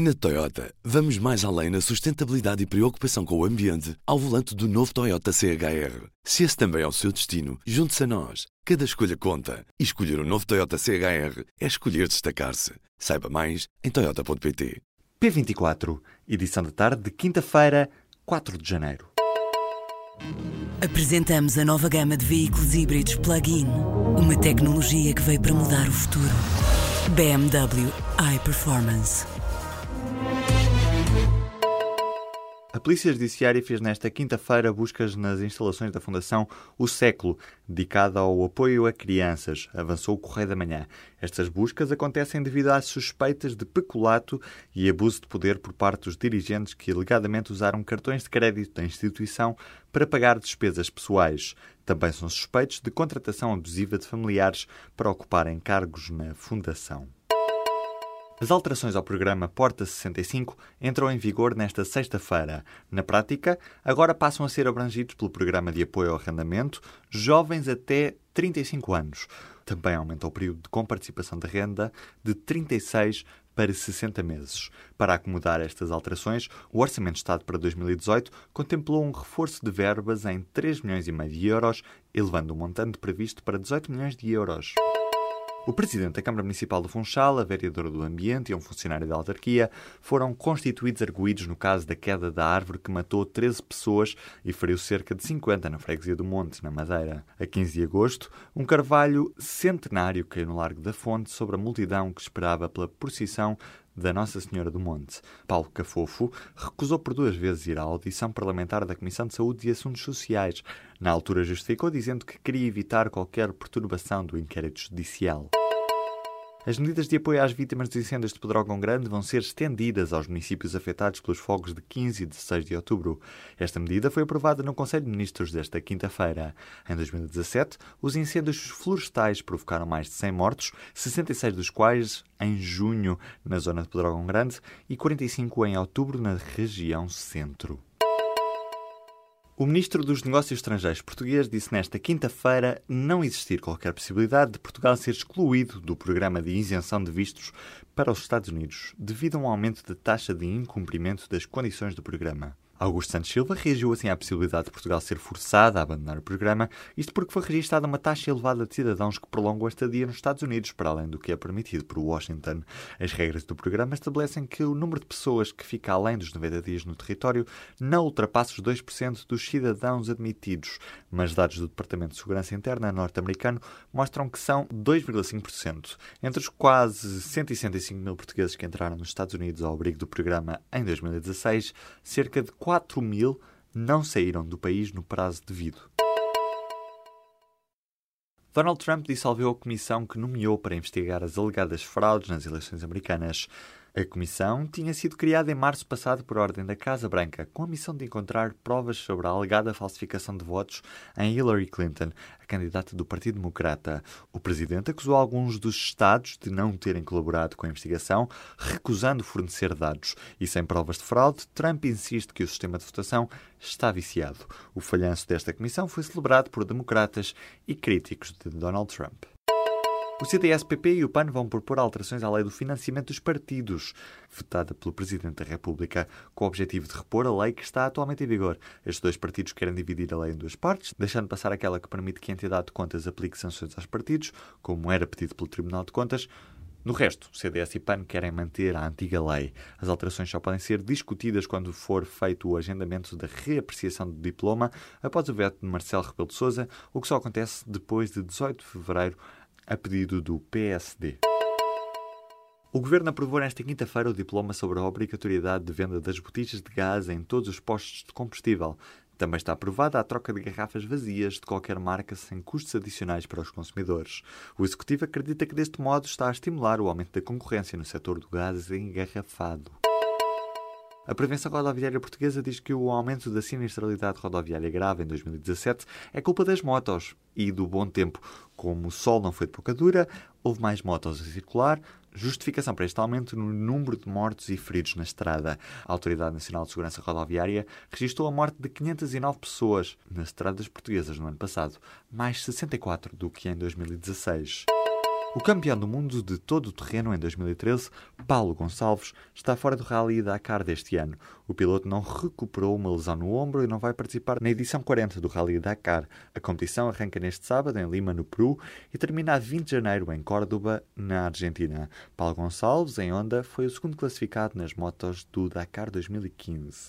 Na Toyota, vamos mais além na sustentabilidade e preocupação com o ambiente ao volante do novo Toyota CHR. Se esse também é o seu destino, junte-se a nós. Cada escolha conta. E escolher o um novo Toyota CHR é escolher destacar-se. Saiba mais em Toyota.pt. P24, edição da tarde de quinta-feira, 4 de janeiro. Apresentamos a nova gama de veículos híbridos plug-in. Uma tecnologia que veio para mudar o futuro. BMW iPerformance. Polícia Judiciária fez nesta quinta-feira buscas nas instalações da Fundação O Século, dedicada ao apoio a crianças, avançou o Correio da Manhã. Estas buscas acontecem devido às suspeitas de peculato e abuso de poder por parte dos dirigentes que alegadamente usaram cartões de crédito da instituição para pagar despesas pessoais. Também são suspeitos de contratação abusiva de familiares para ocuparem cargos na Fundação. As alterações ao programa Porta 65 entram em vigor nesta sexta-feira. Na prática, agora passam a ser abrangidos pelo programa de apoio ao arrendamento jovens até 35 anos. Também aumenta o período de comparticipação de renda de 36 para 60 meses. Para acomodar estas alterações, o Orçamento de Estado para 2018 contemplou um reforço de verbas em 3 milhões e meio de euros, elevando o montante previsto para 18 milhões de euros. O presidente da Câmara Municipal de Funchal, a vereadora do Ambiente e um funcionário da autarquia foram constituídos arguídos no caso da queda da árvore que matou 13 pessoas e feriu cerca de 50 na freguesia do Monte, na Madeira. A 15 de agosto, um carvalho centenário caiu no Largo da Fonte sobre a multidão que esperava pela procissão da Nossa Senhora do Monte. Paulo Cafofo recusou por duas vezes ir à audição parlamentar da Comissão de Saúde e Assuntos Sociais. Na altura justificou dizendo que queria evitar qualquer perturbação do inquérito judicial. As medidas de apoio às vítimas dos incêndios de Pedrógão Grande vão ser estendidas aos municípios afetados pelos fogos de 15 e 16 de outubro. Esta medida foi aprovada no Conselho de Ministros desta quinta-feira. Em 2017, os incêndios florestais provocaram mais de 100 mortos, 66 dos quais em junho na zona de Pedrógão Grande e 45 em outubro na região centro. O ministro dos Negócios Estrangeiros português disse nesta quinta-feira não existir qualquer possibilidade de Portugal ser excluído do programa de isenção de vistos para os Estados Unidos, devido a um aumento da taxa de incumprimento das condições do programa. Augusto Santos Silva reagiu assim à possibilidade de Portugal ser forçada a abandonar o programa, isto porque foi registada uma taxa elevada de cidadãos que prolongam a estadia nos Estados Unidos, para além do que é permitido por Washington. As regras do programa estabelecem que o número de pessoas que fica além dos 90 dias no território não ultrapassa os 2% dos cidadãos admitidos, mas dados do Departamento de Segurança Interna norte-americano mostram que são 2,5%. Entre os quase 165 mil portugueses que entraram nos Estados Unidos ao abrigo do programa em 2016, cerca de 4 mil não saíram do país no prazo devido. Donald Trump dissolveu a comissão que nomeou para investigar as alegadas fraudes nas eleições americanas. A comissão tinha sido criada em março passado por ordem da Casa Branca, com a missão de encontrar provas sobre a alegada falsificação de votos em Hillary Clinton, a candidata do Partido Democrata. O presidente acusou alguns dos estados de não terem colaborado com a investigação, recusando fornecer dados. E sem provas de fraude, Trump insiste que o sistema de votação está viciado. O falhanço desta comissão foi celebrado por democratas e críticos de Donald Trump. O CDS-PP e o PAN vão propor alterações à lei do financiamento dos partidos, votada pelo Presidente da República, com o objetivo de repor a lei que está atualmente em vigor. Estes dois partidos querem dividir a lei em duas partes, deixando passar aquela que permite que a entidade de contas aplique sanções aos partidos, como era pedido pelo Tribunal de Contas, no resto, CDS e PAN querem manter a antiga lei. As alterações só podem ser discutidas quando for feito o agendamento da reapreciação do diploma após o veto de Marcelo Rebelo de Sousa, o que só acontece depois de 18 de fevereiro a pedido do PSD. O Governo aprovou nesta quinta-feira o diploma sobre a obrigatoriedade de venda das botijas de gás em todos os postos de combustível. Também está aprovada a troca de garrafas vazias de qualquer marca sem custos adicionais para os consumidores. O Executivo acredita que deste modo está a estimular o aumento da concorrência no setor do gás engarrafado. A Prevenção Rodoviária Portuguesa diz que o aumento da sinistralidade rodoviária grave em 2017 é culpa das motos e do bom tempo. Como o sol não foi de pouca dura, houve mais motos a circular, justificação para este aumento no número de mortos e feridos na estrada. A Autoridade Nacional de Segurança Rodoviária registrou a morte de 509 pessoas nas estradas portuguesas no ano passado, mais 64 do que em 2016. O campeão do mundo de todo o terreno em 2013, Paulo Gonçalves, está fora do Rally Dakar deste ano. O piloto não recuperou uma lesão no ombro e não vai participar na edição 40 do Rally Dakar. A competição arranca neste sábado em Lima, no Peru, e termina a 20 de janeiro em Córdoba, na Argentina. Paulo Gonçalves, em Honda, foi o segundo classificado nas motos do Dakar 2015.